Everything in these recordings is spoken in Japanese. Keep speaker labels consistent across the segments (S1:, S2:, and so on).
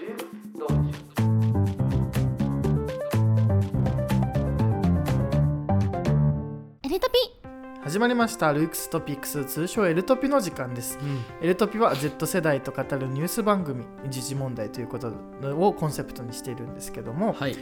S1: エレトピ。
S2: 始まりました。ルークストピックス通称エルトピの時間です。エルトピは Z 世代と語るニュース番組時事問題ということをコンセプトにしているんですけども、
S3: はい。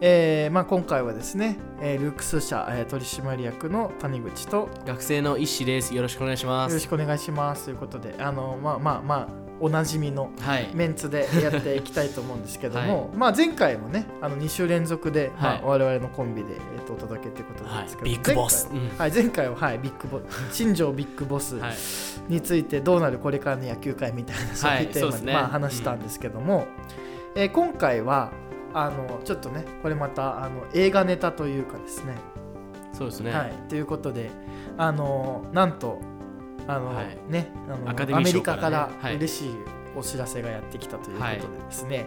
S2: えーまあ、今回はですね、えールークス社、えー取締役の谷口と。よ
S3: 学生の一志です。よろしくお願いします。
S2: ろしくお願いします。ということであのまあまあまあおなじみの
S3: はい。
S2: メンツでやっていきたいと思うんですけども、まあ前回もねあの2週連続で、まあ
S3: はい
S2: 我々のコンビで、えーとお届けってことなん
S3: はい
S2: ですけど、
S3: ビッグボス。
S2: はい、前回は、はい、ビッグボ新庄ビッグボス
S3: はい。
S2: についてどうなるこれからの野球界みたいなそういうテーマで、まあ、話したんですけども、えー今回はあのちょっとねこれまたあの映画ネタというかですね。
S3: そうですね。
S2: はい、ということであのなんとあの、
S3: はい。
S2: ねあの
S3: アカデミー
S2: アメリカから嬉しいお知らせがやってきたということで
S3: はい
S2: ですね、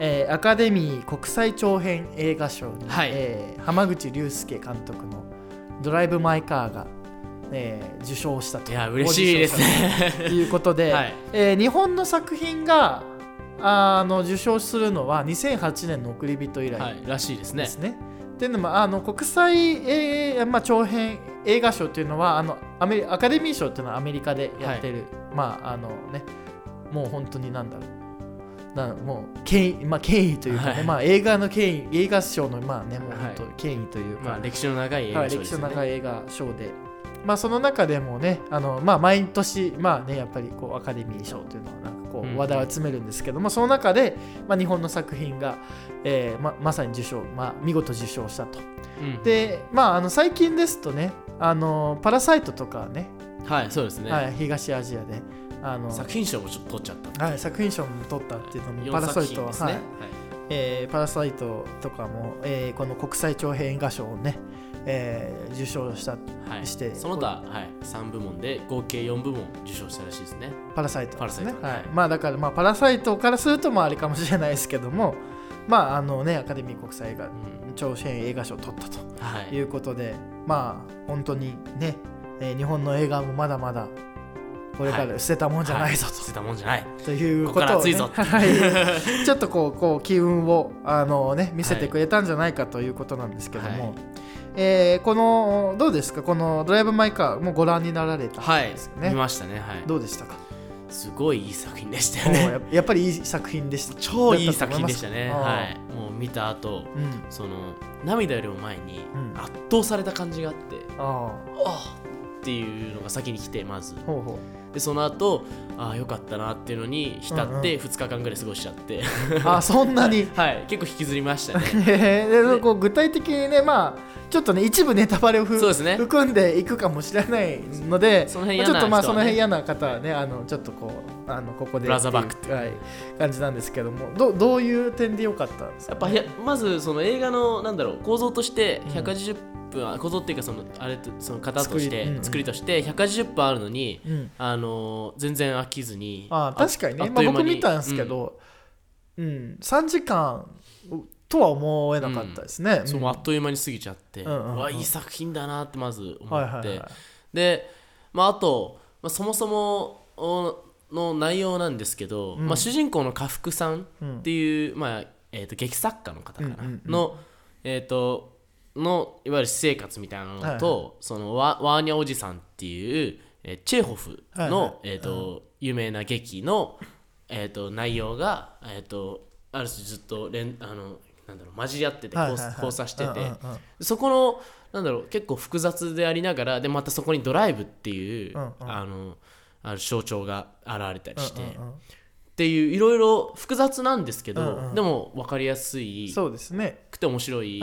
S2: えーアカデミー国際長編映画賞に、
S3: はい。
S2: えー浜口竜介監督の「ドライブ・マイ・カーが」えー受賞したと。
S3: いや嬉しいですね。
S2: と いうことで、
S3: はい。
S2: えー日本の作品があの受賞するのは2008年の「送り人」以来
S3: はい。らしいですね。
S2: っていうのもあの国際、えーまあ、長編映画賞っていうのはあのアメリアカデミー賞っていうのはアメリカでやってる、まああのねもう本当になんだろう。なもう権威,、まあ、権威というかね、
S3: はい。
S2: まあ、映画の権威映画賞のまあねもう
S3: はい
S2: 本当権威というか、
S3: まあ歴史の長い映
S2: はい、歴史
S3: 画賞ですよね。
S2: の長い映画賞で、まあ、その中でもねあの、まあ、毎年、まあね、やっぱりこうアカデミー賞というのは話題を集めるんですけども、その中で、まあ、日本の作品が、えーままさに受賞、まあ、見事受賞したと。
S3: うん。
S2: で、まあ、あの最近ですとねあのパラサイトとかね
S3: はいそうですね。
S2: はい、東アジアであの
S3: 作品賞も取っちゃった
S2: はい、作品賞も取ったっていうのも
S3: 4
S2: パラサイトは、
S3: 作品ですね。
S2: はい。えーパラサイトとかも、えーこの国際長編映画賞をね、えー受賞した
S3: はい。はい
S2: して
S3: その他はい。3部門で合計4部門受賞したらしいですね。
S2: パラサイトですね。
S3: パラサイト。
S2: はい。まあだからまあパラサイトからするとまああれかもしれないですけどもまああのねアカデミー国際映画
S3: うん
S2: 長編映画賞を取ったと
S3: はい。
S2: いうことでまあ本当にね、えー日本の映画もまだまだこれから捨てたもんじゃないぞ
S3: は捨てたもんじゃない。
S2: と,、いう
S3: こ
S2: こを、ね、
S3: こと
S2: はい、ちょっとこうこう機運をあの、ね、見せてくれたんじゃないかということなんですけども、
S3: はい
S2: えーこのどうですか？この「ドライブ・マイ・カー」もうご覧になられた
S3: はい
S2: んですよね、
S3: 見ましたね。はい。
S2: どうでしたか？
S3: すごいいい作品でした
S2: お
S3: よね
S2: ーややっぱりいい作品でした。
S3: 超いい作品でしたね。はい。もう見た後
S2: うん。
S3: その涙よりも前に
S2: うん。
S3: 圧倒された感じがあって、
S2: あ
S3: ああっていうのが先に来てまず。
S2: あほうほ
S3: でその後ああよかったなっていうのに浸
S2: うんうん。
S3: って2日間ぐらい過ごしちゃって、
S2: うあそんなに？
S3: はい結構引きずりましたね。
S2: でこう具体的にねまあちょっとね一部ネタバレをふ
S3: そうですね。
S2: 含んでいくかもしれないので
S3: その辺
S2: まあちょっとまあその辺嫌な方はねあのちょっとこうあのここで
S3: ブラザーバック。
S2: ってはい、感じなんですけどもどどういう点で良かったんですか？
S3: やっぱやまずその映画のなんだろう構造として
S2: うん
S3: 180分、あ構造っていうかそのあれとその型として
S2: 作りうんうん。
S3: 作りとして180分あるのに
S2: うん。
S3: あのー全然飽きずに
S2: あ確かにね。まあ、僕見たんですけど、うん。3時間とは思えなかったですね、
S3: そうあっという間に過ぎちゃって、
S2: うんうんうん。
S3: わいい作品だなってまず思
S2: はい
S3: って、
S2: はいはい
S3: で、まあ、あと、まあ、そもそもおの内容なんですけど、
S2: うん。
S3: まあ、主人公の家福さん
S2: うん。
S3: っていう、まあえー、と劇作家の方かな、
S2: うんうんうん。
S3: の,、えー、とのいわゆる私生活みたいなのと、
S2: はいは
S3: そのワワーニャおじさんっていう、えーチェーホフの、
S2: はいはい。
S3: えーと有名な劇の、えー、と内容が、えー、とある種ずっと連あのなんだろう混じり合ってて交,、差してて、そこのなんだろう結構複雑でありながらでまたそこにドライブっていう、
S2: うんうん。
S3: あのある象徴が現れたりして、っていういろいろ複雑なんですけど、
S2: うんうん。
S3: でも分かりやすい
S2: そうですね。
S3: くて面白い、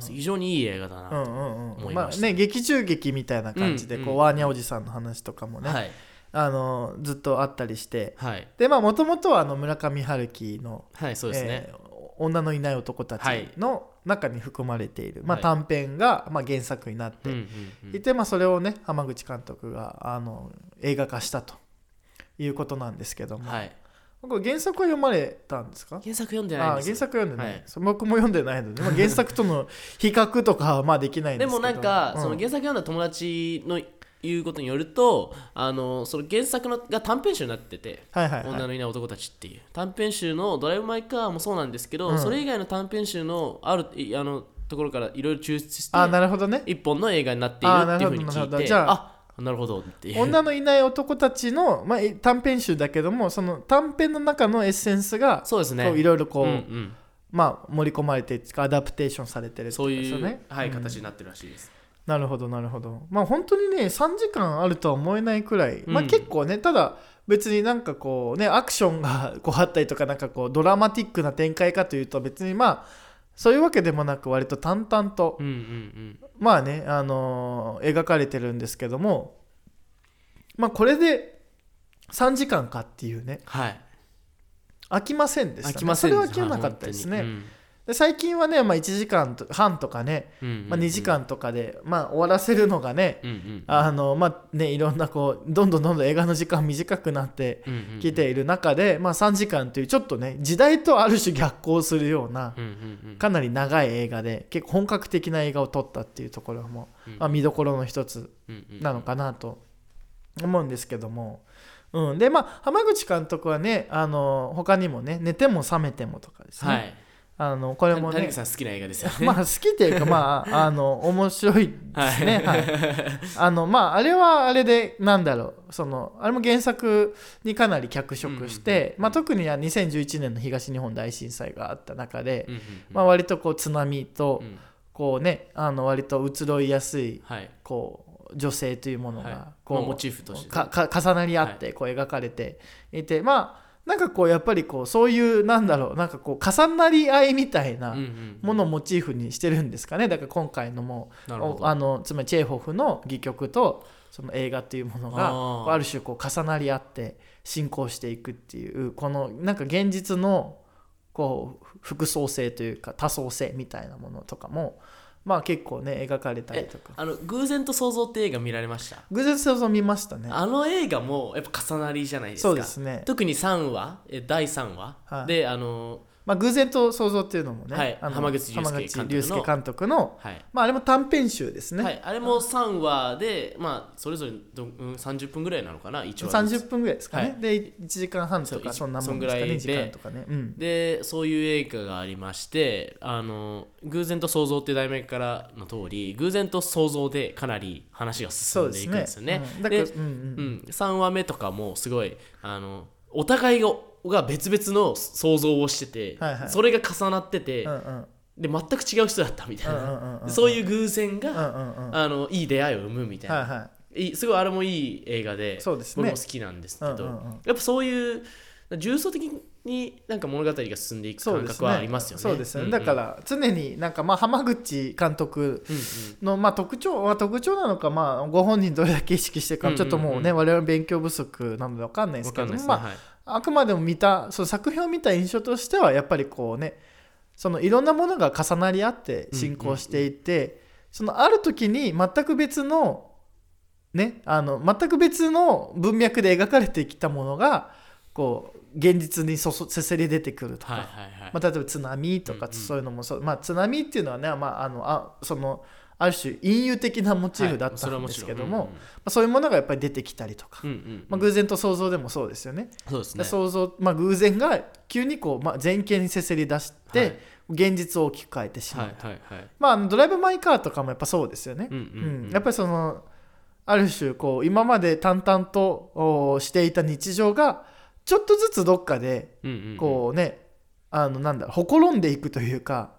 S3: 非常にいい映画だなと、思いました。
S2: ね劇中劇みたいな感じで、こうワーニャおじさんの話とかもね、
S3: はい
S2: あのずっとあったりして。
S3: はい。
S2: でまあもともとはあの村上春樹の
S3: はいそうですね、
S2: えー女のいない男たち
S3: はい。
S2: の中に含まれている、まあ、
S3: はい。
S2: 短編が、まあ、原作になって。
S3: うんうんうん。
S2: いて、まあ、それをね浜口監督があの映画化したということなんですけども、
S3: はい。
S2: これ原作は読まれたんですか？
S3: 原作読んでないん
S2: あ
S3: ですよ。
S2: 原作読んでない、
S3: はい。
S2: そう僕も読んでないので、まあ、原作との比較とかはまあできないんでけど。
S3: ですもなんか、
S2: うん。
S3: その原作読んだ友達のいうことによるとあのその原作のが短編集になってて
S2: はいはいはい。
S3: 女のいない男たちっていう。短編集の「ドライブ・マイ・カー」もそうなんですけど、
S2: うん。
S3: それ以外の短編集のあるいあのところからいろいろ抽出して
S2: あなるほどね。
S3: 一本の映画になっているっていうふうに
S2: あなるほどなる
S3: 聞いて
S2: あ
S3: あなるほどっていう。
S2: 女のいない男たちの、まあ、短編集だけどもその短編の中のエッセンスが
S3: そうですね。
S2: いろいろこう、
S3: うんうん。
S2: まあ、盛り込まれてアダプテーションされてるって
S3: そういう、
S2: ことですよね。
S3: はい
S2: うん。
S3: 形になってるらしいです
S2: なるほどなるほど。まあ本当にね3時間あるとは思えないくらい、まあ
S3: うん
S2: 結構ねただ別になんかこうねアクションが こうあったりとかなんかこうドラマティックな展開かというと別にまあそういうわけでもなく割と淡々と、
S3: うんうんうん。
S2: まあねあのー描かれてるんですけども。まあこれで3時間かっていうね。
S3: はい。
S2: 飽きませんでした、ね、
S3: 飽きません
S2: それは飽きなかったですね、
S3: はい本
S2: で最近はね、まあ、1時間半とかね、まあ、2時間とかで、まあ、終わらせるのがね、あのまあねいろんなこうどんどんどんどん映画の時間短くなってきている中で、まあ、3時間というちょっとね時代とある種逆行するようなかなり長い映画で結構本格的な映画を撮ったっていうところも、
S3: うん
S2: まあ、見どころの一つなのかなと思うんですけども、うん、でまあ浜口監督はねあの他にもね「寝ても覚めても」とかですね、
S3: はい
S2: あのこれも
S3: 谷
S2: ね
S3: 口さん好きな映画ですよね。
S2: まあ好きっていうかまあ あの面白いですね。
S3: は
S2: はい。い、あのまああれはあれでなんだろう。そのあれも原作にかなり脚色して、
S3: うん
S2: まあ、特には2011年の東日本大震災があった中で、まあ、割とこう津波と
S3: うん。
S2: こうねあの割と移ろいやすい
S3: はい。
S2: こう女性というもの
S3: はい。
S2: がこう、
S3: まあモチーフとして
S2: かか重なり合ってこう描かれていて、まあなんかこうやっぱりこうそういうなんだろうなんかこう重なり合いみたいなものをモチーフにしてるんですかね。だから今回のもあのつまりチェーホフの戯曲とその映画っていうものが
S3: あ
S2: る種こう重なり合って進行していくっていうこのなんか現実のこう複層性というか多層性みたいなものとかもまあ結構ね描かれたりとか。
S3: あの偶然と想像って映画見られました？
S2: 偶然想像見ましたね。
S3: あの映画もやっぱ重なりじゃないですか。
S2: そうですね。
S3: 特に3話え第3話、
S2: はい。
S3: であの
S2: まあ偶然と想像っていうのもね、
S3: はい。
S2: あの
S3: 浜口竜介監督の。
S2: 浜口竜介監督の
S3: はい。
S2: まああれも短編集ですね、
S3: はい、あれも3話で、まあ、それぞれど、うん、30分ぐらいなのかな？1話ずつ。
S2: 30分ぐらいですかね、
S3: はい。
S2: で1時間半とかそんなも
S3: そん
S2: んですかね2
S3: ぐらいで。
S2: 時間とかね、うん、
S3: でそういう映画がありましてあの偶然と想像って題名からの通り偶然と想像でかなり話が進んでいくんですよね。で
S2: うん。うん
S3: うん、3話目とかもすごいあのお互いがが別々の想像をしてて、
S2: はいはい。
S3: それが重なってて、
S2: うんうん。
S3: で全く違う人だったみたいな、
S2: うんうんうんうん。
S3: そういう偶然が、
S2: うんうんうん。
S3: あのいい出会いを生むみたいな、
S2: はいはい。
S3: いすごいあれもいい映画で
S2: そうですね。
S3: 僕も好きなんですけど、
S2: うんうんうん。
S3: やっぱそういう重層的になんか物語が進んでいく感覚はありますよね。
S2: そうですよね、
S3: んうん。
S2: だから常になんかまあ浜口監督
S3: うんうん
S2: のまあ特徴は特徴なのかまあご本人どれだけ意識してるか
S3: うんうんうん。
S2: ちょっともうね我々勉強不足なので分かんないです。けどまあ
S3: はい
S2: あくまでも見たその作品を見た印象としてはやっぱりこうねそのいろんなものが重なり合って進行していて、そのある時に全く別のねあの全く別の文脈で描かれてきたものがこう現実にそそせせり出てくるとか、
S3: はいはいはい。
S2: まあ、例えば津波とか
S3: うんうん
S2: そういうのもそう、まあ、津波っていうのはね、まあ、あのあそのある種隠喩的なモチーフだったんですけども、
S3: はい
S2: まあ、そういうものがやっぱり出てきたりとか、
S3: うんうんうん。
S2: まあ、偶然と想像でもそうですよね。
S3: そうですね。
S2: 想像、まあ、偶然が急にこう、まあ、前傾にせせり出して、
S3: はい。
S2: 現実を大きく変えてしまう、
S3: はいはいはい。
S2: まあドライブ・マイ・カーとかもやっぱそうですよね、
S3: うんうんうん。
S2: やっぱりそのある種こう今まで淡々とおしていた日常がちょっとずつどっかで
S3: うんうんうん。
S2: こうね、あのなんだろうほころんでいくというか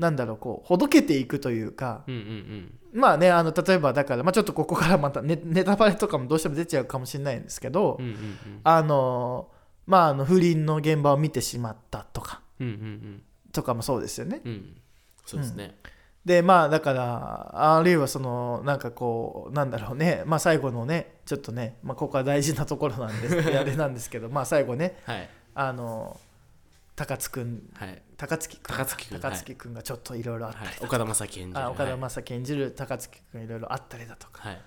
S2: なんだろうこうほどけていくというか
S3: うんうんうん。
S2: まあねあの例えばだから、まあ、ちょっとここからまたネネタバレとかもどうしても出ちゃうかもしれないんですけど、
S3: うんうん
S2: あのまああの不倫の現場を見てしまったとか
S3: うんうんうん。
S2: とかもそうですよね。
S3: うん。うんそうですね。
S2: でまあだからあるいはそのなんかこうなんだろうね。まあ最後のねちょっとね、まあ、ここは大事なところなんです。あれなんですけどまあ最後ね
S3: はい。
S2: あの高津くん
S3: はい
S2: 高槻くん
S3: 高槻くん
S2: 高槻くんがちょっといろいろあったりとか、
S3: はい。岡田将生演じる
S2: あ岡田
S3: はい
S2: 将生演じる高槻くんがいろいろあったりだとか、
S3: はい。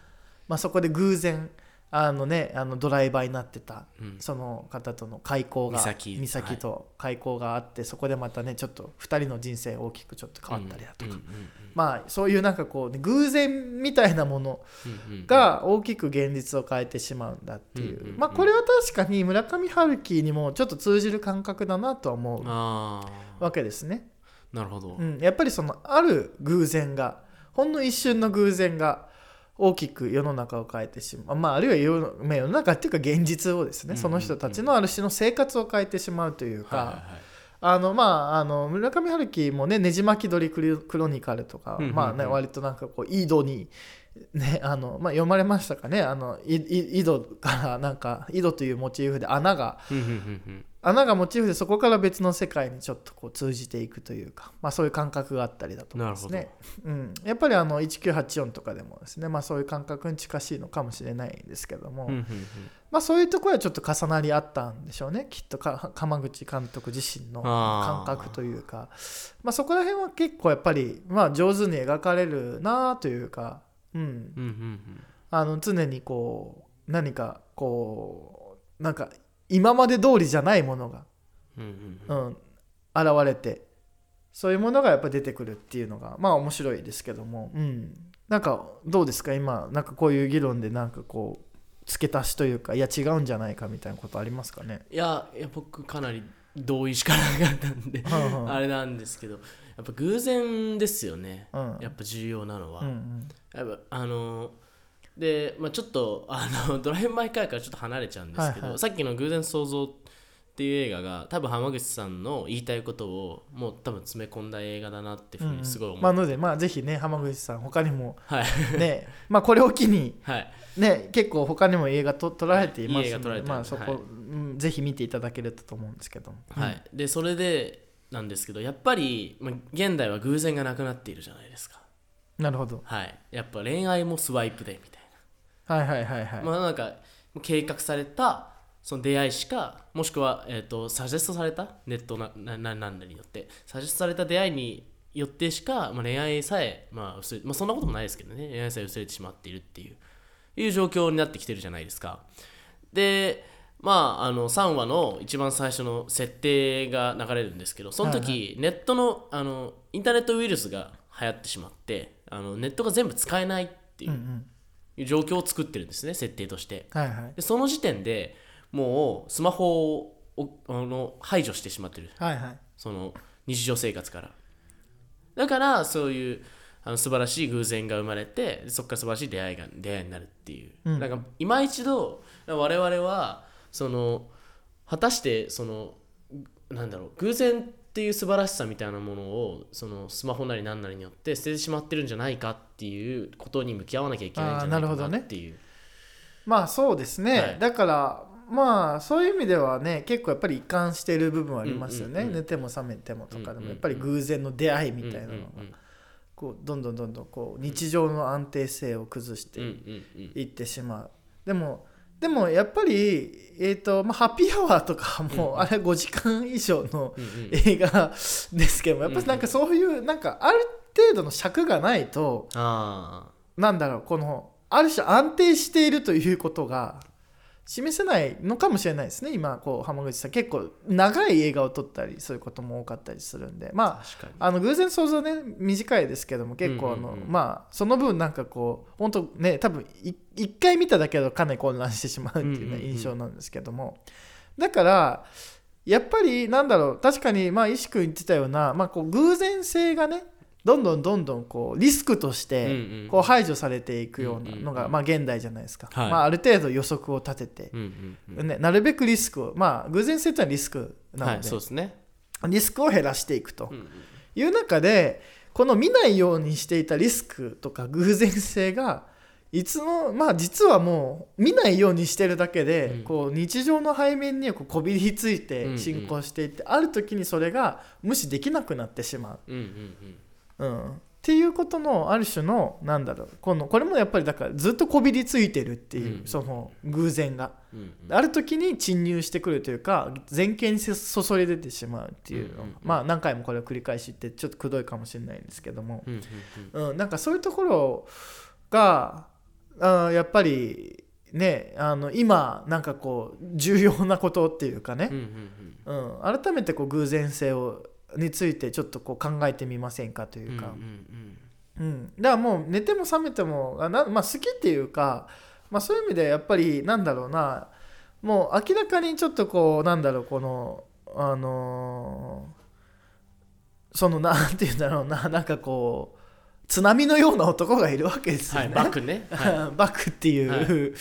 S2: まあ、そこで偶然あのねあのドライバーになってた
S3: うん。
S2: その方との開口が
S3: 美咲
S2: と開口があってそこでまたねちょっと2人の人生大きくちょっと変わったりだとか、
S3: うんうん
S2: まあそういうなんかこうね、偶然みたいなもの
S3: うんうん
S2: が大きく現実を変えてしまうんだっていう、
S3: うんうんうん
S2: まあこれは確かに村上春樹にもちょっと通じる感覚だなとは思う。
S3: あ
S2: わけですね。
S3: あなるほど、
S2: うん、やっぱりそのある偶然がほんの一瞬の偶然が大きく世の中を変えてしまう、まあ、あるいは世のまあ世の中っていうか現実をですね、
S3: うんうんうん
S2: その人たちのある種の生活を変えてしまうというか、
S3: はいはいはい。
S2: あのまああの村上春樹もね「ねじ巻き鳥クロニカル」とか、
S3: うんうんうん。
S2: まあね割となんかこう井戸にねあのまあ読まれましたかね。あの井戸からなんか井戸というモチーフで穴が穴がモチーフでそこから別の世界にちょっとこう通じていくというか、まあ、そういう感覚があったりだと思いますね。うん、やっぱりあの1984とかでもですね、まあ、そういう感覚に近しいのかもしれないんですけども、
S3: うんうんうん。
S2: まあ、そういうところはちょっと重なりあったんでしょうね。きっとか鎌口監督自身の感覚というか。まあ、そこら辺は結構やっぱり、まあ、上手に描かれるなというか、うん、
S3: うんうん。
S2: あの常にこう何かこうなんか今まで通りじゃないものが、
S3: うんうんうん。
S2: うん、現れてそういうものがやっぱ出てくるっていうのがまあ面白いですけども、うん、なんかどうですか？今なんかこういう議論でなんかこう付け足しというかいや違うんじゃないかみたいなことありますかね？
S3: いやいや僕かなり同意しかなかったんで あれなんですけどやっぱ偶然ですよね。
S2: うん。
S3: やっぱ重要なのは、
S2: うんうん。
S3: やっぱあので、まあ、ちょっとあの ドライブ・マイ・カーからちょっと離れちゃうんですけど、
S2: はいはい。
S3: さっきの「偶然想像」っていう映画が多分浜口さんの言いたいことをもう多分詰め込んだ映画だなっていうふうにすごい思う、
S2: まあのでまあぜひね浜口さん他にも
S3: はい。
S2: ねまあこれを機に
S3: はい。
S2: ね結構他にも映画と撮られています
S3: いい映画撮られてる
S2: まあそこ、
S3: はい。
S2: うんぜひ見ていただけると思うんですけど。も
S3: はい、でそれでなんですけどやっぱり、まあ、現代は偶然がなくなっているじゃないですか。
S2: なるほど。
S3: はい。やっぱ恋愛もスワイプでみたい
S2: はいはいはいはい、
S3: な、まあなんか計画されたその出会いしかもしくは、えー、とサジェストされたネットななななんだによってサジェストされた出会いによってしか、まあ、恋愛さえ、まあ薄れまあ、そんなこともないですけどね。恋愛さえ薄れてしまっているっていう。いう状況になってきてるじゃないですか。でまああの3話の一番最初の設定が流れるんですけどその時、ネットのあのインターネットウイルスが流行ってしまってあのネットが全部使えないっていう,、いう状況を作ってるんですね設定として。
S2: はいはい。
S3: でその時点でもうスマホをおあの排除してしまってる。
S2: はいはい。
S3: その日常生活から。だからそういうあの素晴らしい偶然が生まれてそこから素晴らしい出会いが出会いになるっていう、
S2: うん。
S3: なんか今一度我々はその果たしてそのなんだろう偶然っていう素晴らしさみたいなものをそのスマホなり何なりによって捨ててしまってるんじゃないかっていうことに向き合わなきゃいけないんじゃないか
S2: な
S3: っていう、
S2: まあそうですね、
S3: はい。
S2: だからまあそういう意味ではね結構やっぱり一貫している部分はありますよね、
S3: うんうんうん。
S2: 寝ても覚めてもとかでもやっぱり偶然の出会いみたいなのが
S3: うんうん
S2: こうどんどんどんどんこう日常の安定性を崩していってしまう。でもでもやっぱり、えーとまあ、ハッピーアワーとかも、
S3: うん
S2: あれ5時間以上の映画 ですけどもやっぱりなんかそういうなんかある程度の尺がないと
S3: あ
S2: なんだろうこのある種安定しているということが示せないのかもしれないですね。今こう浜口さん結構長い映画を撮ったりそういうことも多かったりするんで。まあ
S3: あ
S2: の偶然想像ね短いですけども結構あの、
S3: うん。うんうん
S2: まあその分なんかこう本当ね多分い一回見ただけだとかなり混乱してしまうっていうね印象なんですけども。だからやっぱりなんだろう確かにまあ石君言ってたような、まあ、こう偶然性がねどんどんどんどんこうリスクとして、こう排除されていくようなのが、まあ、現代じゃないですか、
S3: はい。
S2: まあ、ある程度予測を立てて、ね、なるべくリスクをまあ偶然性ってのはリスクなので、
S3: はいそうですね。
S2: リスクを減らしていくと。いう中でこの見ないようにしていたリスクとか偶然性がいつのまあ実はもう見ないようにしてるだけで、
S3: うん。
S2: こう日常の背面にこうこびりついて進行していって、ある時にそれが無視できなくなってしまう。
S3: うん。
S2: っていうことのある種のなんだろう。このこれもやっぱりだからずっとこびりついてるっていう、
S3: うん。
S2: その偶然が。
S3: うんうん。
S2: ある時に侵入してくるというか前傾に注い出てしまうっていう
S3: うんうんうん。
S2: まあ何回もこれを繰り返し言ってちょっとくどいかもしれないんですけども、
S3: うんうんうん。
S2: うん、なんかそういうところがあーやっぱりねあの今なんかこう重要なことっていうかね、
S3: うんうん。
S2: うん。改めてこう偶然性をについてちょっとこう考えてみませんかと
S3: うん
S2: いうか、
S3: うんうん。
S2: うん、だからもう寝ても覚めてもあな、まあ、好きっていうか、まあ、そういう意味でやっぱりなんだろうな。もう明らかにちょっとこうなんだろうこのあのーそのなんて言うんだろうな。なんかこう津波のような男がいるわけですよね。
S3: はいバックね。は
S2: バクっていう、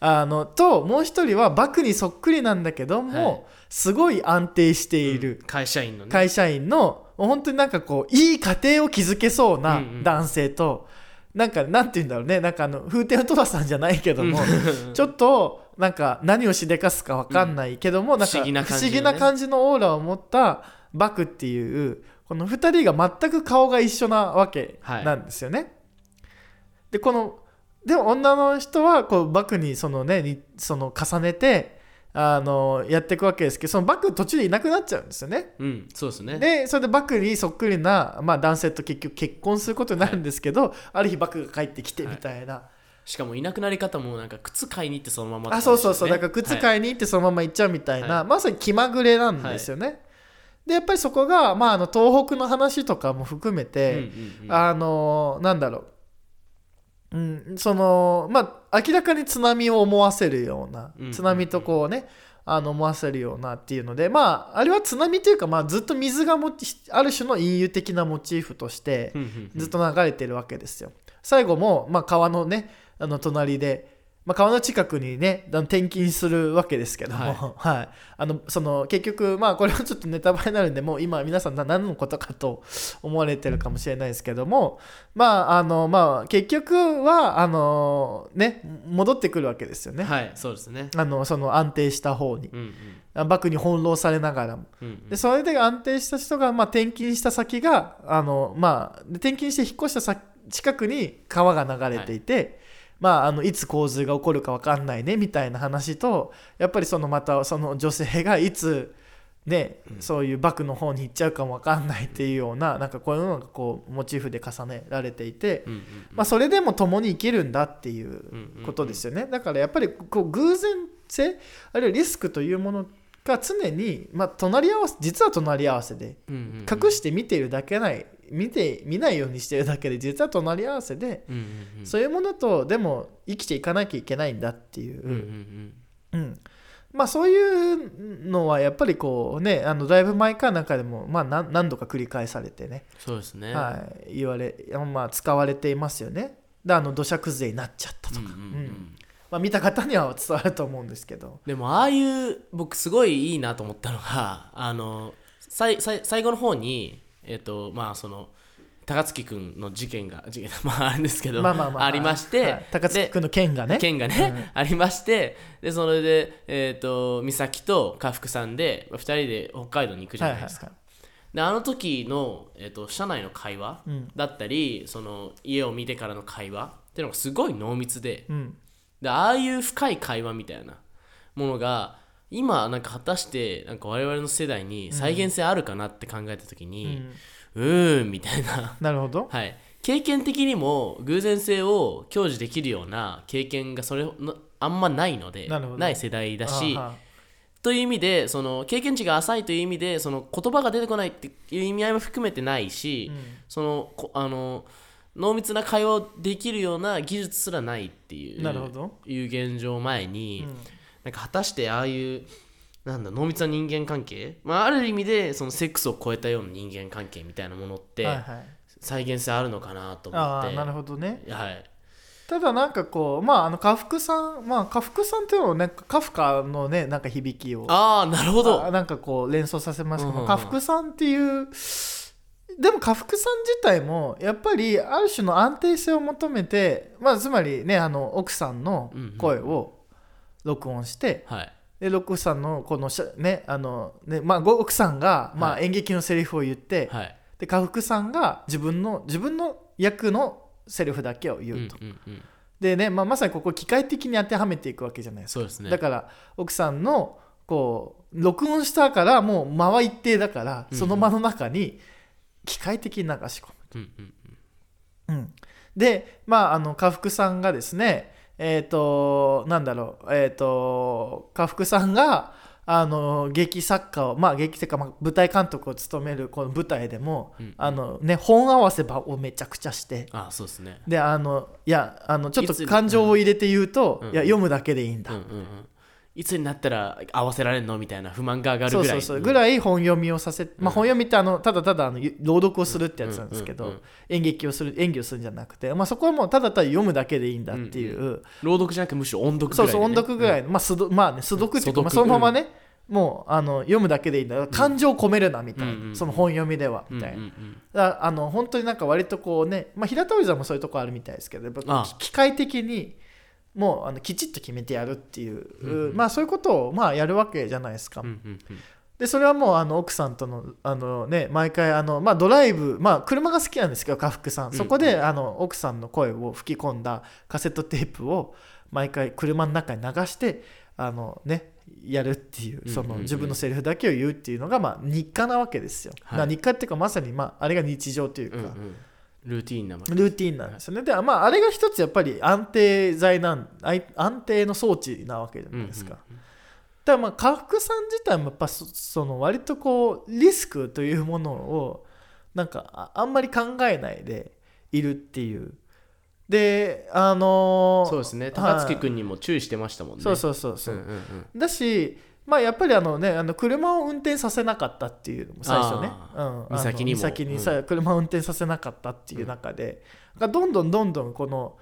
S3: は
S2: あのともう一人はバクにそっくりなんだけども、
S3: はい。
S2: すごい安定して
S3: い
S2: いる、
S3: 会社員のね。
S2: 会社員の本当になんかこういい家庭を築けそうな
S3: うんうん。
S2: 男性と、なんかなんて言うんだろうね。なんかあの風天の寅さんじゃないけども、
S3: うん。
S2: ちょっとなんか何をしでかすか分かんないけども、なん。か
S3: 不思議な感じのね。
S2: 不思議な感じのオーラを持ったバクっていうこの2人が全く顔が一緒なわけなんですよね。でこのでも女の人はこうバクにそのねにその重ねてあのやっていくわけですけどそのバク途中でいなくなっちゃうんですよね。
S3: うんそうですね。
S2: でそれでバクにそっくりな、まあ、男性と結局結婚することになるんですけど、ある日バクが帰ってきてみたいな、
S3: しかもいなくなり方もなんか靴買いに行ってそのまま
S2: あそうそうそう。だから靴
S3: い
S2: 買いに行ってそのまま行っちゃうみたいな、
S3: はい。
S2: まさに気まぐれなんですよね。でやっぱりそこが、まあ、あの東北の話とかも含めて、
S3: うんうんうん。
S2: あのなんだろう、うん、そのまあ明らかに津波を思わせるような、
S3: うん
S2: 津波とこうねあの思わせるようなっていうのでまああれは津波というか、まあ、ずっと水がもある種の隠喩的なモチーフとして
S3: うんうんうん。
S2: ずっと流れてるわけですよ。最後も、まあ、川のねあの隣で、まあ、川の近くにね転勤するわけですけども、
S3: は
S2: はい。あのその結局まあこれはちょっとネタバレになるんでもう今皆さんな何のことかと思われてるかもしれないですけども。まああのまあ結局はあのね戻ってくるわけですよね。
S3: はいそうですね。
S2: あのその安定した方に。
S3: うんうん。
S2: バクに翻弄されながらも。
S3: うんうん。
S2: でそれで安定した人が、まあ、転勤した先があの、まあ、で転勤して引っ越した先近くに川が流れていて、まあ、あのいつ洪水が起こるか分かんないねみたいな話とやっぱりそのまたその女性がいつ、ねそういうバクの方に行っちゃうかも分かんないっていうようななんかこういうのがこうモチーフで重ねられていて、まあ、それでも共に生きるんだっていうことですよね。だからやっぱりこう偶然性あるいはリスクというものが常に、まあ、隣り合わせ実は隣り合わせで
S3: うんうんうん。
S2: 隠して見ているだけない見て見ないようにしてるだけで実は隣り合わせで、
S3: うんうんうん。
S2: そういうものとでも生きていかなきゃいけないんだっていう、
S3: うんうん
S2: うん。まあそういうのはやっぱりこうねあのだいぶ前から中でも、まあ、何何度か繰り返されてね。
S3: そうですね。
S2: はい、言われ、まあ、使われていますよね。であの土砂崩れになっちゃったとか、
S3: うん。うん
S2: まあ、見た方には伝わると思うんですけど、
S3: でもああいう僕すごいいいなと思ったのがあのさいさい最後の方にえっ、とまあその高槻君の事件が事件 まああるんですけど
S2: まあまあまあ
S3: りまして、
S2: はい。高槻君の件がね。
S3: 県がね、ありましてでそれで、えー、と美咲と家福さんで2人で北海道に行くじゃないですか、
S2: は
S3: であの時の、えー、と車内の会話
S2: うん。
S3: だったり、その家を見てからの会話っていうのがすごい濃密で
S2: うん
S3: でああいう深い会話みたいなものが今なんか果たしてなんか我々の世代に再現性あるかなって考えた時
S2: う
S3: に
S2: ん。
S3: うーんみたいな。
S2: なるほど、
S3: はい、経験的にも偶然性を享受できるような経験がそれのあんまないので
S2: な
S3: い世代だしという意味でその経験値が浅いという意味でその言葉が出てこないっていう意味合いも含めてないし、
S2: うん。
S3: そのこあの濃密な会話をできるような技術すらないっていう
S2: なるほど。
S3: いう現状を前に、
S2: うん。
S3: なんか果たしてああいうなんだ濃密な人間関係、まあ、ある意味でそのセックスを超えたような人間関係みたいなものって
S2: はいはい、
S3: 再現性あるのかなと思って、
S2: ああなるほどね。
S3: はい、
S2: ただなんかこうまああの家福さんまあ家福さんっていうのをねカフカのねなんか響きを。
S3: ああなるほど。
S2: あなんかこう連想させますけど、
S3: うんうんうん。
S2: 家福さんっていうでも家福さん自体もやっぱりある種の安定性を求めて、まあ、つまりねあの奥さんの声を録音して、
S3: はい。
S2: で奥さんのこのねあのねまあご奥さんが、まあ、
S3: はい。
S2: 演劇のセリフを言って、
S3: はい。
S2: で家福さんが自分の自分の役のセリフだけを言うと、
S3: うんうんうん。
S2: でね、まあ、まさにここ機械的に当てはめていくわけじゃないですか。
S3: そうですね。
S2: だから奥さんのこう録音したからもう間は一定だから
S3: うん。
S2: その間の中に機械的に流し込
S3: うんうん。
S2: む、うん。でまああの家福さんがですねえっ、となんだろうえっ、と家福さんがあの劇作家をまあ劇っていうか、まあ、舞台監督を務めるこの舞台でも、
S3: うん
S2: あのね本合わせ場をめちゃくちゃして。
S3: ああそうですね。
S2: であのいやあのちょっと感情を入れて言うと、
S3: うん。
S2: いや読むだけでいいんだ、
S3: うんうんうんいつになったら合わせられるの？みたいな不満が上がる
S2: そう
S3: ぐらい。
S2: そうそうぐらい本読みをさせ、まあ、
S3: うん。
S2: 本読みってあのただただあの朗読をするってやつなんですけど、
S3: うんうんうん。
S2: 演劇をする演技をするんじゃなくて、まあ、そこはもうただただ読むだけでいいんだっていう、
S3: 朗読じゃなくてむしろ音読ぐらいでね、
S2: そうそう音読ぐらいの、まあまあね素読っていうか、まあ、そのままね、もうあの読むだけでいいんだ。感情を込めるなみたいな、
S3: うんうん
S2: その本読みでは
S3: うん
S2: みたいな、
S3: うんうん
S2: だあの本当になんか割とこうね、まあ、平田織さんもそういうとこあるみたいですけどやっぱ
S3: ああ。
S2: 機械的にもうあのきちっと決めてやるっていう、
S3: うんうん。
S2: まあそういうことをまあやるわけじゃないですか。
S3: うんうんうん。
S2: でそれはもうあの奥さんとのあの、ね、毎回あの、まあ、ドライブ、まあ、車が好きなんですけど家福さん。そこであの奥さんの声を吹き込んだカセットテープを毎回車の中に流してあの、ね、やるっていうその自分のセリフだけを言うっていうのが、まあ、日課なわけですよ。
S3: はい。
S2: まあ日課っていうかまさに、まあ、あれが日常というか、
S3: うんうんルーティーンな
S2: ルーティンなんですよね。でまあ、あれが一つやっぱり安定剤なん安定の装置なわけじゃないですか。だからまあ家福さん自体もやっぱそその割とこうリスクというものをなんかああんまり考えないでいるっていう。であのー
S3: そうですね。
S2: はい。
S3: 高槻君にも注意してましたもんね。
S2: そうそうそうそう、
S3: んうんうん。
S2: だしまあやっぱりあのねあの車を運転させなかったっていうのも最初ね、
S3: あ
S2: うん、
S3: 美咲にも。
S2: 美咲にさ、車を運転させなかったっていう中で、がどんどんどんどんこの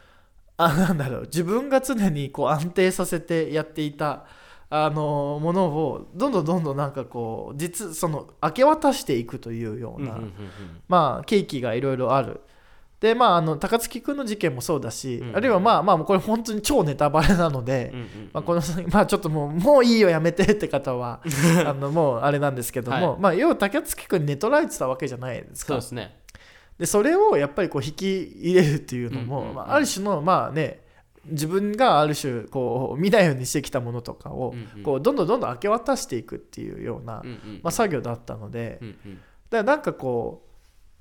S2: あなんだろう自分が常にこう安定させてやっていたあのものをどんどんどんどんなんかこう実その明け渡していくというような、
S3: うんうんうん。
S2: まあ契機がいろいろある。でまああの高槻君の事件もそうだし、
S3: うん。
S2: あるいはまあまあこれ本当に超ネタバレなので、
S3: うんうん
S2: まあ、この まあちょっともうもういいよやめてって方は あのもうあれなんですけども、
S3: はい。
S2: まあ要は高槻君に寝取られてたわけじゃないですか。
S3: そうですね。
S2: でそれをやっぱりこう引き入れるっていうのも、
S3: うんうんうん。
S2: まあ、ある種のまあね自分がある種こう見ないようにしてきたものとかを
S3: うんうん。
S2: こうどんどんどんどん明け渡していくっていうような、
S3: うんうん。
S2: まあ、作業だったので、
S3: うんうん。
S2: だからなんかこう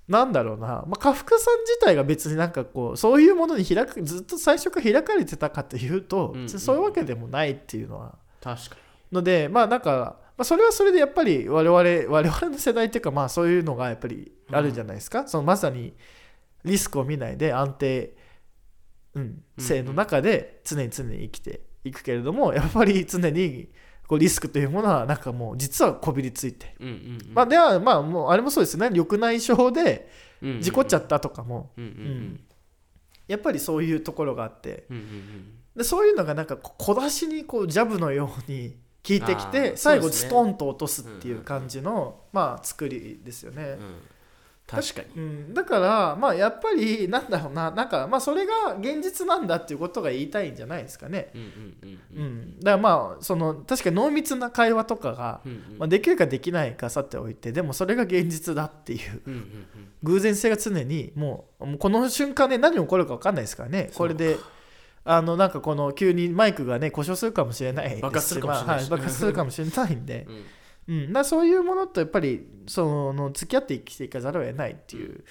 S2: なんだろうな、まあ、家福さん自体が別になんかこうそういうものに開くずっと最初から開かれてたかというと、
S3: うんうん
S2: そういうわけでもないっていうのは。
S3: 確か
S2: のでまあなんか、まあ、それはそれでやっぱり我々我々の世代っていうかまあそういうのがやっぱりあるんじゃないですか、そのまさにリスクを見ないで安定、うん、性の中で常に常に生きていくけれどもやっぱり常にこうリスクというものはなんかもう実はこびりついて、
S3: にうんうんうん。
S2: まあではまあもうあれもそうですね。緑内障で
S3: うんうんうん。
S2: 事故っちゃったとかも、
S3: うんうんう
S2: うん。んやっぱりそういうところがあって。
S3: うんうん
S2: でそういうのがなんか小出しにこうジャブのように効いてき
S3: あ
S2: て
S3: ー
S2: 最後ストンと落とすっていう感じのまあ作りですよね。
S3: うんう。ん確かに。
S2: うん、だからまあやっぱりなんだろうな。なんかまあそれが現実なんだっていうことが言いたいんじゃないですかね。だからまあその確かに濃密な会話とかが、
S3: うんうん。
S2: まあ、できるかできないかさておいてでもそれが現実だっていう。
S3: うんうんうん。
S2: 偶然性が常にもうもうこの瞬間ね何起こるか分かんないですからね。これであのなんかこの急にマイクがね故障するかもしれない
S3: 爆発するかもしれないし。
S2: まあはい爆発するかもしれないんで、
S3: うん
S2: うん、だそういうものとやっぱりその付き合って生きていかざるを得ないっていう、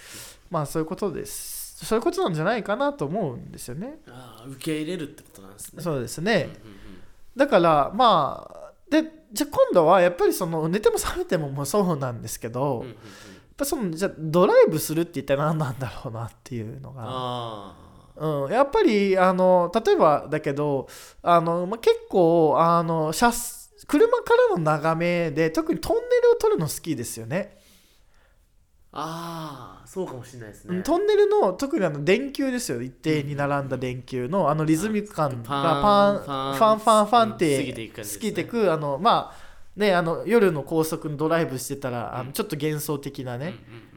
S2: まあそういうことです。そういうことなんじゃないかなと思うんですよね。
S3: ああ受け入れるってことなんですね。
S2: そうですね。
S3: うんうん
S2: だからまあでじゃあ今度はやっぱりその寝ても覚めてももそうなんですけど、やっ
S3: うんうん。うん
S2: ぱそのじゃあドライブするって一体何なんだろうなっていうのが。
S3: あ
S2: うん、やっぱりあの例えばだけどあの、まあ、結構あの車車からの眺めで特にトンネルを撮るの好きですよね。
S3: ああそうかもしれないですね。
S2: うんトンネルの特にあの電球ですよ。一定に並んだ電球のあのリズミ感がパンファンファンファンっ
S3: うん
S2: て
S3: 過ぎていく
S2: あのまあねあの夜の高速のドライブしてたらあ
S3: うん。
S2: のちょっと幻想的なね、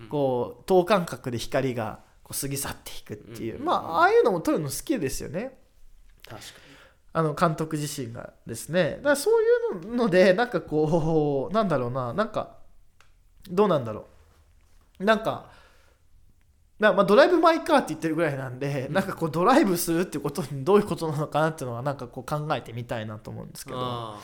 S2: こう等間隔で光がこう過ぎ去っていくっていう、
S3: うん
S2: まあああいうのも撮るの好きですよね。
S3: 確か
S2: あの監督自身がですね。だからそういうのでなんかこうなんだろうな。なんかどうなんだろう。なんかまあまあドライブ・マイ・カーって言ってるぐらいなんで、なんかこうドライブするってことにどういうことなのかなっていうのはなんかこう考えてみたいなと思うんですけど。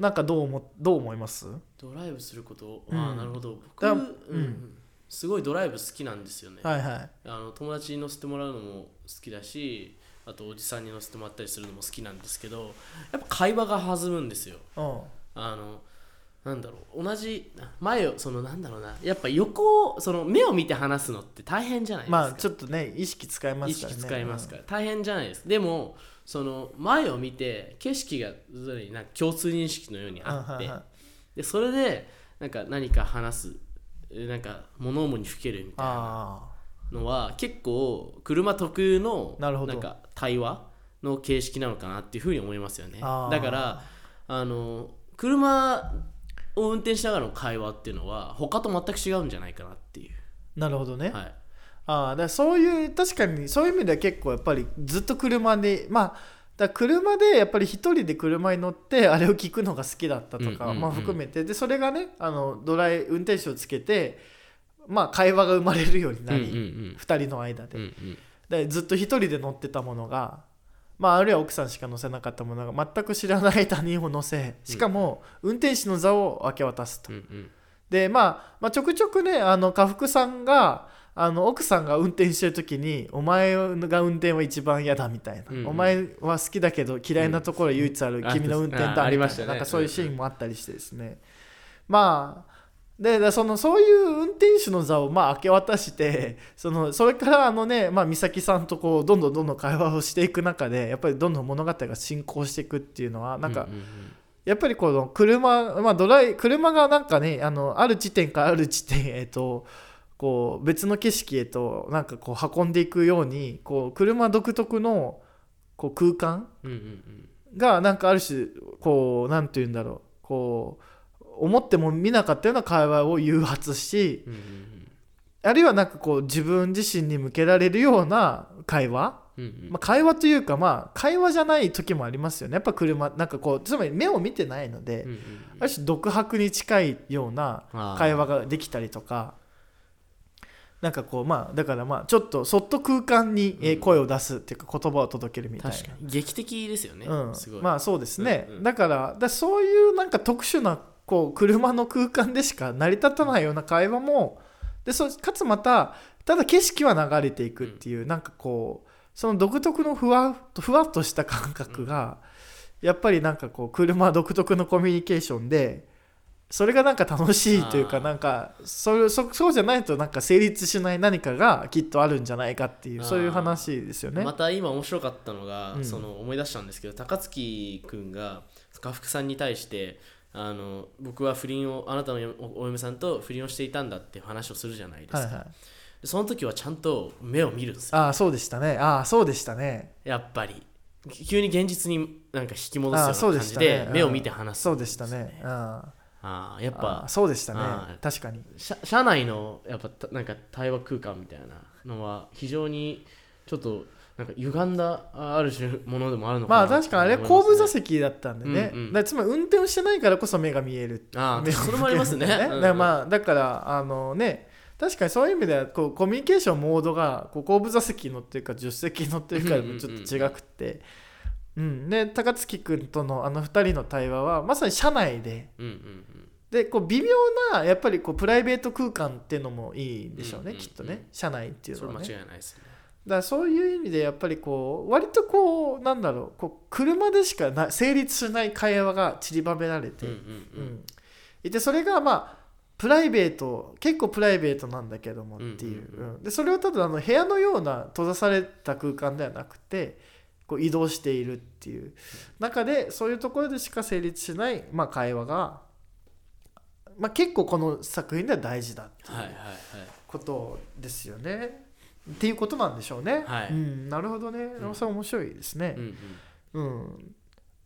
S2: なんかどう思どう思います？
S3: ドライブすること？
S2: うん。
S3: ああなるほど。僕うん。すごいドライブ好きなんですよね。
S2: はいはい。
S3: あの友達に乗せてもらうのも好きだしあとおじさんに乗せてもらったりするのも好きなんですけどやっぱ会話が弾むんですよ。
S2: うん。
S3: あのなんだろう同じ前をそのなんだろうなやっぱ横をその目を見て話すのって大変じゃないですか。
S2: まあちょっとね意識使いますからね。
S3: 意識使いますから、大変じゃないです。でもその前を見て景色がそれになんか共通認識のようにあって、でそれでなんか何か話すえなんか物思いにふけるみたいな。
S2: あ
S3: のは結構車特有の
S2: なるほど。
S3: んか対話の形式なのかなっていうふうに思いますよね。だからあの車を運転しながらの会話っていうのは他と全く違うんじゃないかなっていう、
S2: あなるほどね、
S3: はい、
S2: ああだそういう確かにそういう意味では結構やっぱりずっと車でまあだ車でやっぱり一人で車に乗ってあれを聞くのが好きだったとか、まあ、含めて。でそれがねあのドライ運転手をつけてまあ会話が生まれるようになり、
S3: うんうん
S2: 2人の間で,、
S3: うんうん。
S2: でずっと一人で乗ってたものが、まあ、あるいは奥さんしか乗せなかったものが全く知らない他人を乗せしかも運転手の座を明け渡すと。
S3: うんうん。
S2: で、まあ、まあちょくちょくねあの家福さんがあの奥さんが運転してる時に「お前が運転は一番嫌だ」みたいな、
S3: うんうん。
S2: お前は好きだけど嫌いなところは唯一ある、
S3: うん。
S2: 君の運転だ」みたいな。
S3: あありましたね。
S2: なんかそういうシーンもあったりしてですね、まあででそのそういう運転手の座をまあ明け渡してそのそれからあのね、まあ、美咲さんとこうどんどんどんどん会話をしていく中でやっぱりどんどん物語が進行していくっていうのはなんか、
S3: うんうんうん。
S2: やっぱりこの車、まあ、ドライ車がなんかねあのある地点からある地点へとこう別の景色へとなんかこう運んでいくようにこう車独特のこう空間がなんかある種こうなんて言うんだろうこう思っても見なかったような会話を誘発し
S3: うんうん
S2: あるいはなんかこう自分自身に向けられるような会話
S3: うんうん。
S2: まあ、会話というかまあ会話じゃない時もありますよね。やっぱ車なんかこうつまり目を見てないので、
S3: うんうん
S2: ある種独白に近いような会話ができたりとかなんかこうまあだからまあちょっとそっと空間に声を出すっていうか言葉を届けるみたいな。
S3: 劇的ですよね、
S2: うん。
S3: すごい、
S2: まあそうですね、
S3: うんうん。
S2: だからだそういうなんか特殊なこう車の空間でしか成り立たないような会話もでそかつまたただ景色は流れていくっていう、なんかこうその独特のふわっとふわっとした感覚が、やっぱりなんかこう車独特のコミュニケーションでそれがなんか楽しいというかなんかそそそうじゃないとなんか成立しない何かがきっとあるんじゃないかっていうそういう話ですよね。
S3: また今面白かったのが、
S2: うん。
S3: その思い出したんですけど高槻君が家福さんに対してあの僕は不倫をあなたのおお嫁さんと不倫をしていたんだって話をするじゃないですか、
S2: はいはい、
S3: でその時はちゃんと目を見るんですよ。
S2: ああそうでしたね。ああそうでしたね。
S3: やっぱり。急に現実になんか引き戻す
S2: そうでした
S3: ような感じで
S2: ね
S3: 目を見て話す
S2: そうでしたね。あ
S3: ああやっ
S2: あ
S3: ぱ。
S2: あそうでしたね。確かに。
S3: 社社内のやっぱたなんか対話空間みたいなのは非常にちょっとなんか歪んだあある種ものでもあるのかな
S2: まあ確かにあれ
S3: と思いますね。
S2: 後部座席だったんでね、
S3: うんうん。
S2: だからつまり運転をしてないからこそ目が見える目を
S3: ああそれもありますね。
S2: だか
S3: うん
S2: らまあだからあのね確かにそういう意味ではこうコミュニケーションモードがこう後部座席乗ってるか助手席乗ってるかでもちょっと違くて、うん。で高槻君とのあの2人の対話はまさに車内で。
S3: うんうん
S2: でこう微妙なやっぱりこうプライベート空間っていうのもいいんでしょうね、
S3: うんうん
S2: きっとね。車内って
S3: うんそれ間
S2: いうのはね。
S3: 違いないですね
S2: だからそういう意味でやっぱりこう割とこうなんだろうこう車でしかな成立しない会話が散りばめられて、
S3: うんうん
S2: うん。いてそれがまあプライベート結構プライベートなんだけどもっていう,、
S3: うんうん。
S2: うん。でそれをただあの部屋のような閉ざされた空間ではなくてこう移動しているっていう。中でそういうところでしか成立しない、まあ、会話が、まあ、結構この作品では大事だっていう
S3: はいはいはい。
S2: ことですよね。っていうことなんでしょうね。
S3: はい
S2: うん、なるほどね。
S3: うん
S2: それ面白いですね。
S3: うんうん
S2: うん。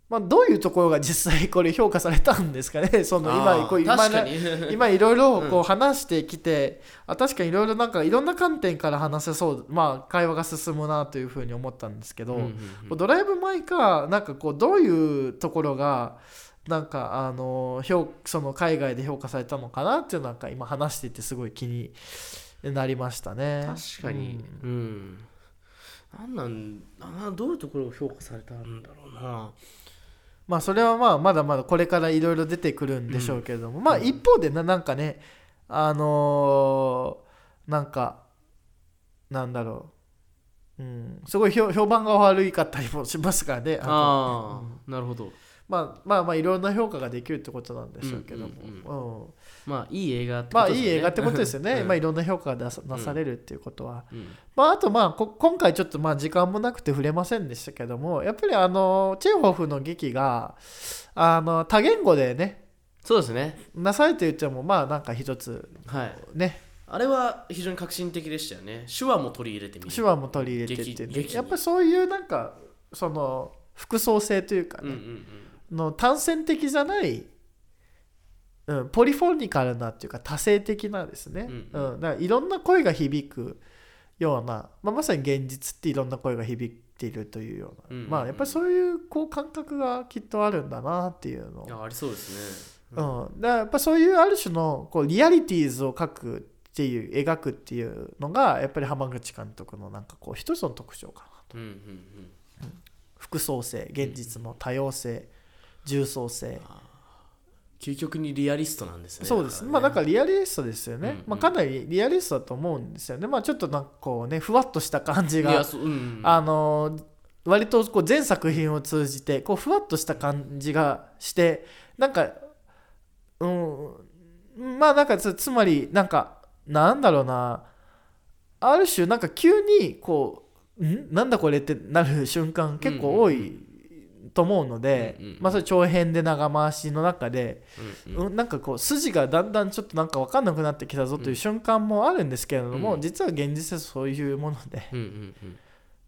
S2: まあ、どういうところが実際これ評価されたんですかね。その今こう 今いろいろこ
S3: う
S2: う話してきて、あ確かにいろいろなんかいろんな観点から話せそうまあ会話が進むなというふうに思ったんですけど、
S3: うんうんうん
S2: ドライブ・マイ・カーなんかこうどういうところがなんかあの評その海外で評価されたのかなっていうのなんか今話していてすごい気になりましたね。
S3: 確かに。うん、なんなんあどういうところが評価されたんだろうな。
S2: まあそれはまあまだまだこれからいろいろ出てくるんでしょうけれども、まあ一方でななんかねあのーなんかなんだろう。ん、すごい評評判が悪いかったりもしますからねあの
S3: ああなるほど
S2: まあまあまあいろんな評価ができるってことなんでしょうけども、
S3: うん
S2: うん
S3: まあいい映画ってこ
S2: まあ
S3: とですよね。
S2: いい映画ってことですよね、
S3: うん。
S2: まあいろんな評価がなされるっていうことは、
S3: うん。
S2: まああとまあこ今回ちょっとまあ時間もなくて触れませんでしたけどもやっぱりあのチェーホフの劇があの多言語でね
S3: そうですね。
S2: なされてるっていうのもまあなんか一つ
S3: はい。
S2: ね。
S3: あれは非常に革新的でしたよね。手話も取り入れてみる。
S2: 手話も取り入れてっていう
S3: 劇劇に。
S2: やっぱりそういうなんかその複層性というかね、
S3: うんうん
S2: の単線的じゃない、うん、ポリフォニカルなっていうか多性的なですね、
S3: う
S2: うん。だからいろんな声が響くような、まあ、まさに現実っていろんな声が響いているというような、
S3: うんうんうん。
S2: まあやっぱりそういうこう感覚がきっとあるんだなっていうの
S3: うんいやありそうです
S2: う
S3: ね
S2: ん、だからやっぱそういうある種のこうリアリティーズを描くっていう描くっていうのがやっぱり浜口監督のなんかこう一つの特徴かな
S3: うんうん。うん。
S2: 複層性現実の多様性重層性。
S3: 究極にリアリストなんですね。
S2: そうです。ね。まあだからリアリストですよね。
S3: うんうん。
S2: まあかなりリアリストだと思うんですよね。まあちょっとなんかこうね、ふわっとした感じが、
S3: そううんうん。
S2: あのー割とこう全作品を通じて、こうふわっとした感じがして、なんか、うん、まあなんかつつまりなんか、なんだろうな、ある種なんか急にこう、ん？なんだこれってなる瞬間結構多いと思うので
S3: うんうんうん、
S2: まあそれ長編で長回しの中で、
S3: うんうん。
S2: うん、なんかこう筋がだんだんちょっとなんか分かんなくなってきたぞという瞬間もあるんですけれども、
S3: うん。
S2: 実は現実はそういうもので、
S3: うんうんうん。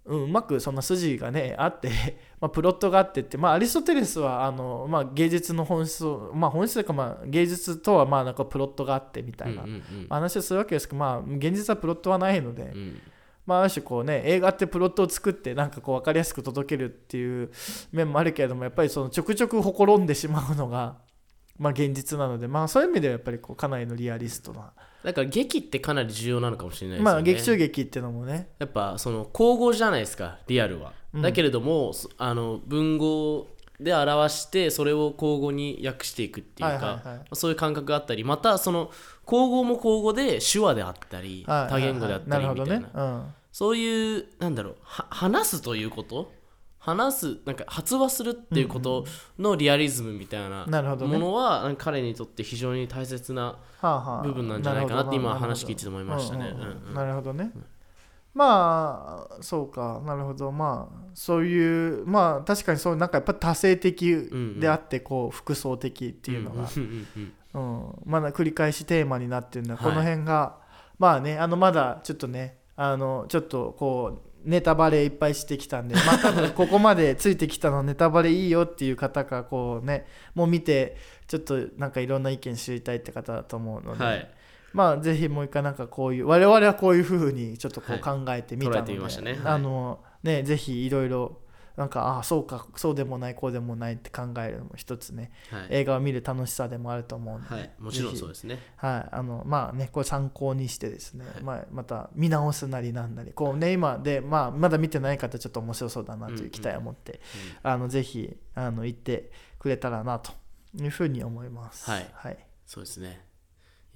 S2: うん、うまくそんな筋がねあって、まあ、プロットがあってって、まあ、アリストテレスはあの、まあ、芸術の本質を、まあ、本質というか、まあ、芸術とはまあなんかプロットがあってみたいな話をするわけですけど、まあ、現実はプロットはないので、
S3: うん
S2: まあ、ある種こうね映画ってプロットを作ってなんかこう分かりやすく届けるっていう面もあるけれどもやっぱりそのちょくちょくほころんでしまうのが、まあ、現実なので、まあ、そういう意味ではやっぱりこうかなりのリアリストな、
S3: だから劇ってかなり重要なのかもしれないですよね。
S2: まあ劇中劇っていうのもね。
S3: やっぱその口語じゃないですかリアルは、
S2: うん。
S3: だけれどもそあの文語で表してそれを口語に訳していくっていうか、そういう感覚があったりまたその口語も口語で手話であったり、多言語であったりみたいな。そういうなんだろうは話すということ？話すなんか発話するっていうことのリアリズムみたいな
S2: なるほどね。
S3: ものは、彼にとって非常に大切な部分なんじゃないかなって今話聞いてて思いましたね。
S2: うんうんうん。
S3: うんうん。
S2: なるほどね、まあそうかなるほど。まあそういうまあ確かにそうなんかやっぱ多性的であってこう複層的っていうのが、
S3: うん
S2: まだ繰り返しテーマになってるのは、
S3: はい。
S2: この辺がまあねあのまだちょっとねあのちょっとこうネタバレいっぱいしてきたんでまあ多分ここまでついてきたのネタバレいいよっていう方がこうねもう見てちょっとなんかいろんな意見知りたいって方だと思うので、
S3: はい
S2: まあぜひもう一回なんかこういう我々はこういうふうにちょっとこう考えてみたので、あのねぜひいろいろなんかああそうかそうでもないこうでもないって考えるのも一つね
S3: はい。
S2: 映画を見る楽しさでもあると思うので、
S3: はい、もちろんそうですね。
S2: はい、あのまあねこれ参考にしてですね、
S3: はい。
S2: まあ、また見直すなりなんなりこうね今で、まあ、まだ見てない方ちょっと面白そうだなという期待を持って、あのぜひあの行ってくれたらなというふうに思います。
S3: はい。
S2: はい。
S3: そうですね。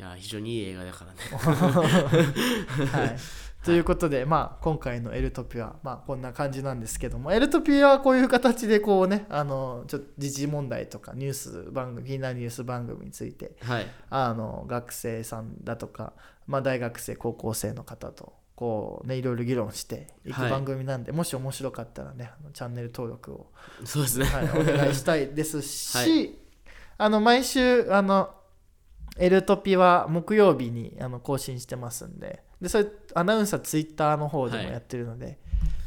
S3: いや、非常にいい映画だからね。
S2: はい、ということで、まあ、今回の「エルトピ」は、まあ、こんな感じなんですけどもエルトピはこういう形でこうねあのちょっと時事問題とかニュース番組気になるニュース番組について
S3: はい。
S2: あの学生さんだとか、まあ、大学生高校生の方とこうねいろいろ議論していく
S3: はい
S2: 番組なんで、もし面白かったらねあのチャンネル登録を、
S3: そうですね。
S2: はい、お願いしたいですし、
S3: はい
S2: あの毎週あのエルトピは木曜日にあの更新してますんで。でそれアナウンサーツイッターの方でもやってるので、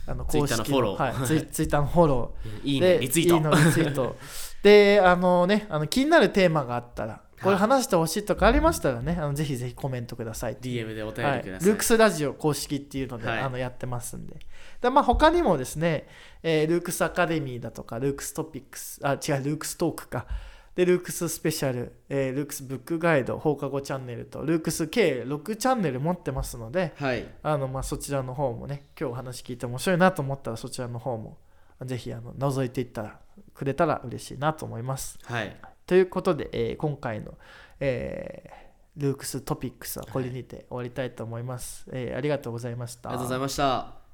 S2: あの公式
S3: のフォロー。
S2: はい、ツイツイッターのフォロー。
S3: いいね、
S2: で
S3: リツイート。
S2: いいのリツイート。であのねあの気になるテーマがあったらこれ話してほしいとかありましたらねあのぜひぜひコメントください
S3: DM でお便
S2: はい、
S3: りください。
S2: ルークスラジオ公式っていうので、
S3: はい。
S2: あのやってますんで。で、まあ、他にもですね、えールークスアカデミーだとかルークストピックスあ違うルークストークかでルークススペシャル、えールークスブックガイド放課後チャンネルとルークス計6チャンネル持ってますので
S3: はい。
S2: あのまあそちらの方もね今日お話聞いて面白いなと思ったらそちらの方もぜひあの覗いていったらくれたら嬉しいなと思います。
S3: はい。
S2: ということで、えー今回の、えールークストピックスはこれにて終わりたいと思います。えーありがとうございました。
S3: ありがとうございました。